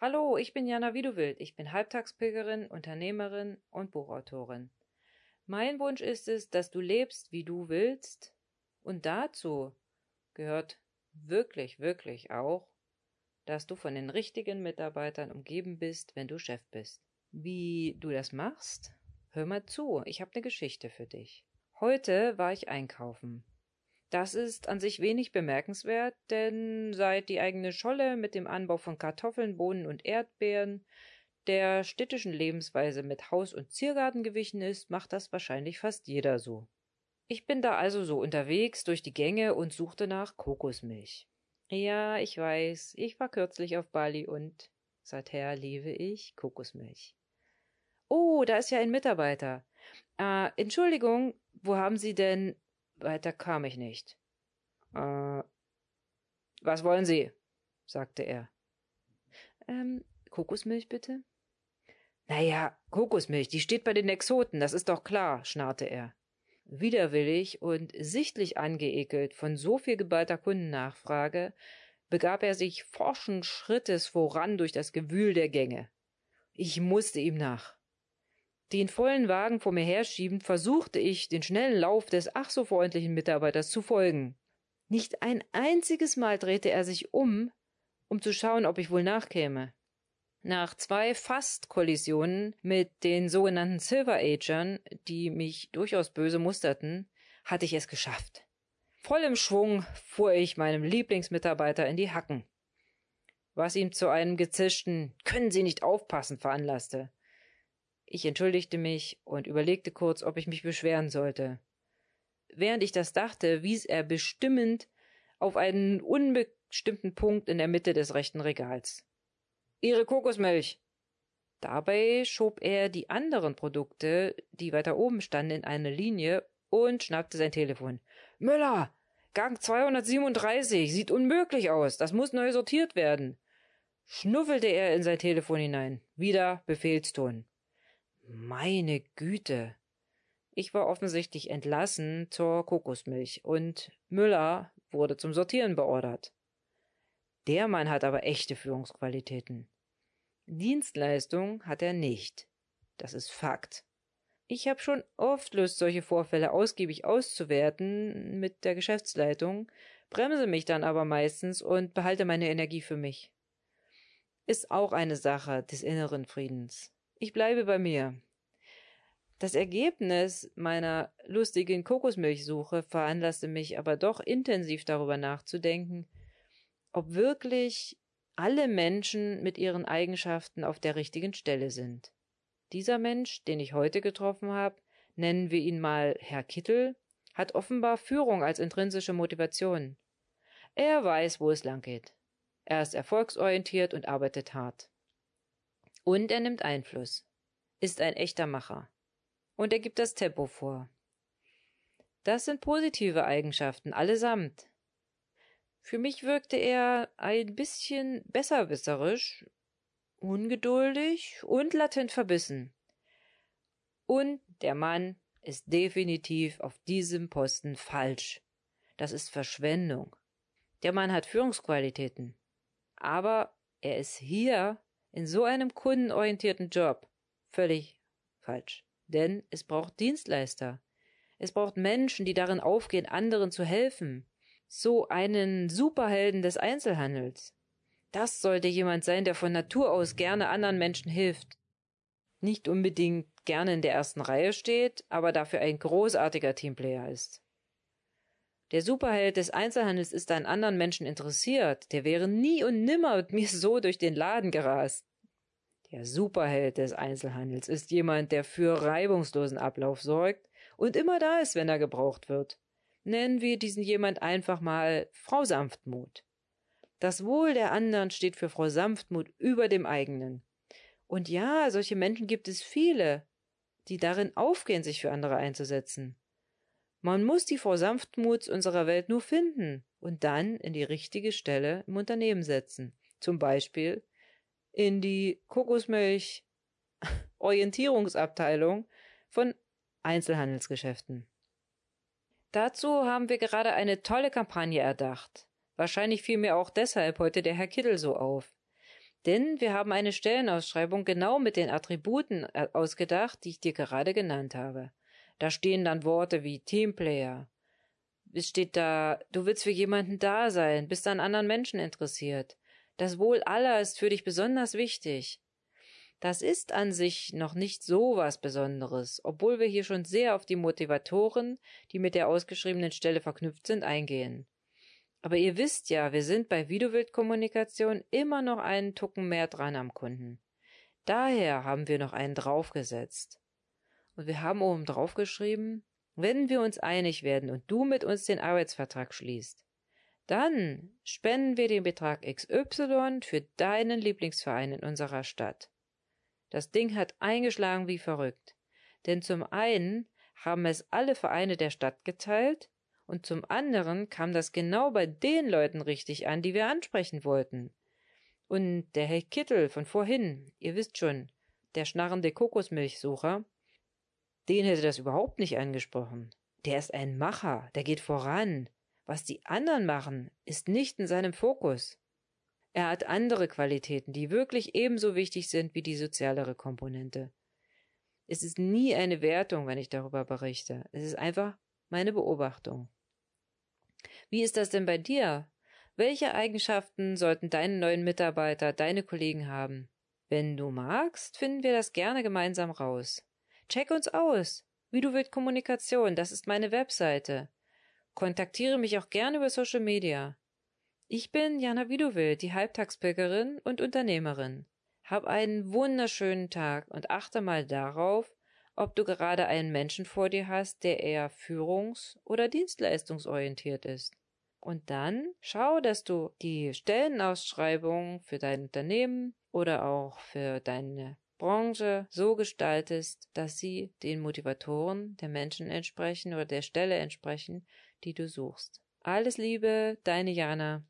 Hallo, ich bin Jana Wiedewild. Ich bin Halbtagspilgerin, Unternehmerin und Buchautorin. Mein Wunsch ist es, dass du lebst, wie du willst. Und dazu gehört wirklich, wirklich auch, dass du von den richtigen Mitarbeitern umgeben bist, wenn du Chef bist. Wie du das machst? Hör mal zu, ich habe eine Geschichte für dich. Heute war ich einkaufen. Das ist an sich wenig bemerkenswert, denn seit die eigene Scholle mit dem Anbau von Kartoffeln, Bohnen und Erdbeeren der städtischen Lebensweise mit Haus- und Ziergarten gewichen ist, macht das wahrscheinlich fast jeder so. Ich bin da also so unterwegs durch die Gänge und suchte nach Kokosmilch. Ja, ich weiß, ich war kürzlich auf Bali und seither liebe ich Kokosmilch. Oh, da ist ja ein Mitarbeiter. Äh, Entschuldigung, wo haben Sie denn weiter kam ich nicht. Äh, was wollen Sie? sagte er. Ähm, Kokosmilch bitte? Naja, Kokosmilch, die steht bei den Exoten, das ist doch klar, schnarrte er. Widerwillig und sichtlich angeekelt von so viel geballter Kundennachfrage, begab er sich forschen Schrittes voran durch das Gewühl der Gänge. Ich musste ihm nach. Den vollen Wagen vor mir herschiebend versuchte ich, den schnellen Lauf des ach so freundlichen Mitarbeiters zu folgen. Nicht ein einziges Mal drehte er sich um, um zu schauen, ob ich wohl nachkäme. Nach zwei Fast-Kollisionen mit den sogenannten Silver Agern, die mich durchaus böse musterten, hatte ich es geschafft. Voll im Schwung fuhr ich meinem Lieblingsmitarbeiter in die Hacken, was ihm zu einem gezischten Können Sie nicht aufpassen veranlasste. Ich entschuldigte mich und überlegte kurz, ob ich mich beschweren sollte. Während ich das dachte, wies er bestimmend auf einen unbestimmten Punkt in der Mitte des rechten Regals. Ihre Kokosmilch. Dabei schob er die anderen Produkte, die weiter oben standen, in eine Linie und schnappte sein Telefon. Müller! Gang 237! Sieht unmöglich aus! Das muss neu sortiert werden! Schnuffelte er in sein Telefon hinein. Wieder Befehlston. Meine Güte. Ich war offensichtlich entlassen zur Kokosmilch und Müller wurde zum Sortieren beordert. Der Mann hat aber echte Führungsqualitäten. Dienstleistung hat er nicht. Das ist Fakt. Ich habe schon oft Lust, solche Vorfälle ausgiebig auszuwerten mit der Geschäftsleitung, bremse mich dann aber meistens und behalte meine Energie für mich. Ist auch eine Sache des inneren Friedens. Ich bleibe bei mir. Das Ergebnis meiner lustigen Kokosmilchsuche veranlasste mich aber doch intensiv darüber nachzudenken, ob wirklich alle Menschen mit ihren Eigenschaften auf der richtigen Stelle sind. Dieser Mensch, den ich heute getroffen habe, nennen wir ihn mal Herr Kittel, hat offenbar Führung als intrinsische Motivation. Er weiß, wo es lang geht. Er ist erfolgsorientiert und arbeitet hart. Und er nimmt Einfluss, ist ein echter Macher. Und er gibt das Tempo vor. Das sind positive Eigenschaften, allesamt. Für mich wirkte er ein bisschen besserwisserisch, ungeduldig und latent verbissen. Und der Mann ist definitiv auf diesem Posten falsch. Das ist Verschwendung. Der Mann hat Führungsqualitäten. Aber er ist hier in so einem kundenorientierten Job völlig falsch. Denn es braucht Dienstleister. Es braucht Menschen, die darin aufgehen, anderen zu helfen. So einen Superhelden des Einzelhandels. Das sollte jemand sein, der von Natur aus gerne anderen Menschen hilft. Nicht unbedingt gerne in der ersten Reihe steht, aber dafür ein großartiger Teamplayer ist. Der Superheld des Einzelhandels ist an anderen Menschen interessiert, der wäre nie und nimmer mit mir so durch den Laden gerast. Der Superheld des Einzelhandels ist jemand, der für reibungslosen Ablauf sorgt und immer da ist, wenn er gebraucht wird. Nennen wir diesen jemand einfach mal Frau Sanftmut. Das Wohl der anderen steht für Frau Sanftmut über dem eigenen. Und ja, solche Menschen gibt es viele, die darin aufgehen, sich für andere einzusetzen. Man muss die Frau Sanftmuts unserer Welt nur finden und dann in die richtige Stelle im Unternehmen setzen. Zum Beispiel in die Kokosmilch Orientierungsabteilung von Einzelhandelsgeschäften. Dazu haben wir gerade eine tolle Kampagne erdacht. Wahrscheinlich fiel mir auch deshalb heute der Herr Kittel so auf. Denn wir haben eine Stellenausschreibung genau mit den Attributen äh, ausgedacht, die ich dir gerade genannt habe. Da stehen dann Worte wie Teamplayer. Es steht da, du willst für jemanden da sein, bist an anderen Menschen interessiert. Das Wohl aller ist für dich besonders wichtig. Das ist an sich noch nicht so was Besonderes, obwohl wir hier schon sehr auf die Motivatoren, die mit der ausgeschriebenen Stelle verknüpft sind, eingehen. Aber ihr wisst ja, wir sind bei Videowildkommunikation immer noch einen Tucken mehr dran am Kunden. Daher haben wir noch einen draufgesetzt. Und wir haben oben draufgeschrieben, wenn wir uns einig werden und du mit uns den Arbeitsvertrag schließt, dann spenden wir den Betrag XY für deinen Lieblingsverein in unserer Stadt. Das Ding hat eingeschlagen wie verrückt. Denn zum einen haben es alle Vereine der Stadt geteilt und zum anderen kam das genau bei den Leuten richtig an, die wir ansprechen wollten. Und der Herr Kittel von vorhin, ihr wisst schon, der schnarrende Kokosmilchsucher, den hätte das überhaupt nicht angesprochen. Der ist ein Macher, der geht voran. Was die anderen machen, ist nicht in seinem Fokus. Er hat andere Qualitäten, die wirklich ebenso wichtig sind wie die sozialere Komponente. Es ist nie eine Wertung, wenn ich darüber berichte. Es ist einfach meine Beobachtung. Wie ist das denn bei dir? Welche Eigenschaften sollten deine neuen Mitarbeiter, deine Kollegen haben? Wenn du magst, finden wir das gerne gemeinsam raus. Check uns aus. Wie du willst Kommunikation, das ist meine Webseite. Kontaktiere mich auch gerne über Social Media. Ich bin Jana Widowild, die Halbtagspilgerin und Unternehmerin. Hab einen wunderschönen Tag und achte mal darauf, ob du gerade einen Menschen vor dir hast, der eher führungs- oder dienstleistungsorientiert ist. Und dann schau, dass du die Stellenausschreibung für dein Unternehmen oder auch für deine Branche so gestaltest, dass sie den Motivatoren der Menschen entsprechen oder der Stelle entsprechen, die du suchst. Alles Liebe, deine Jana.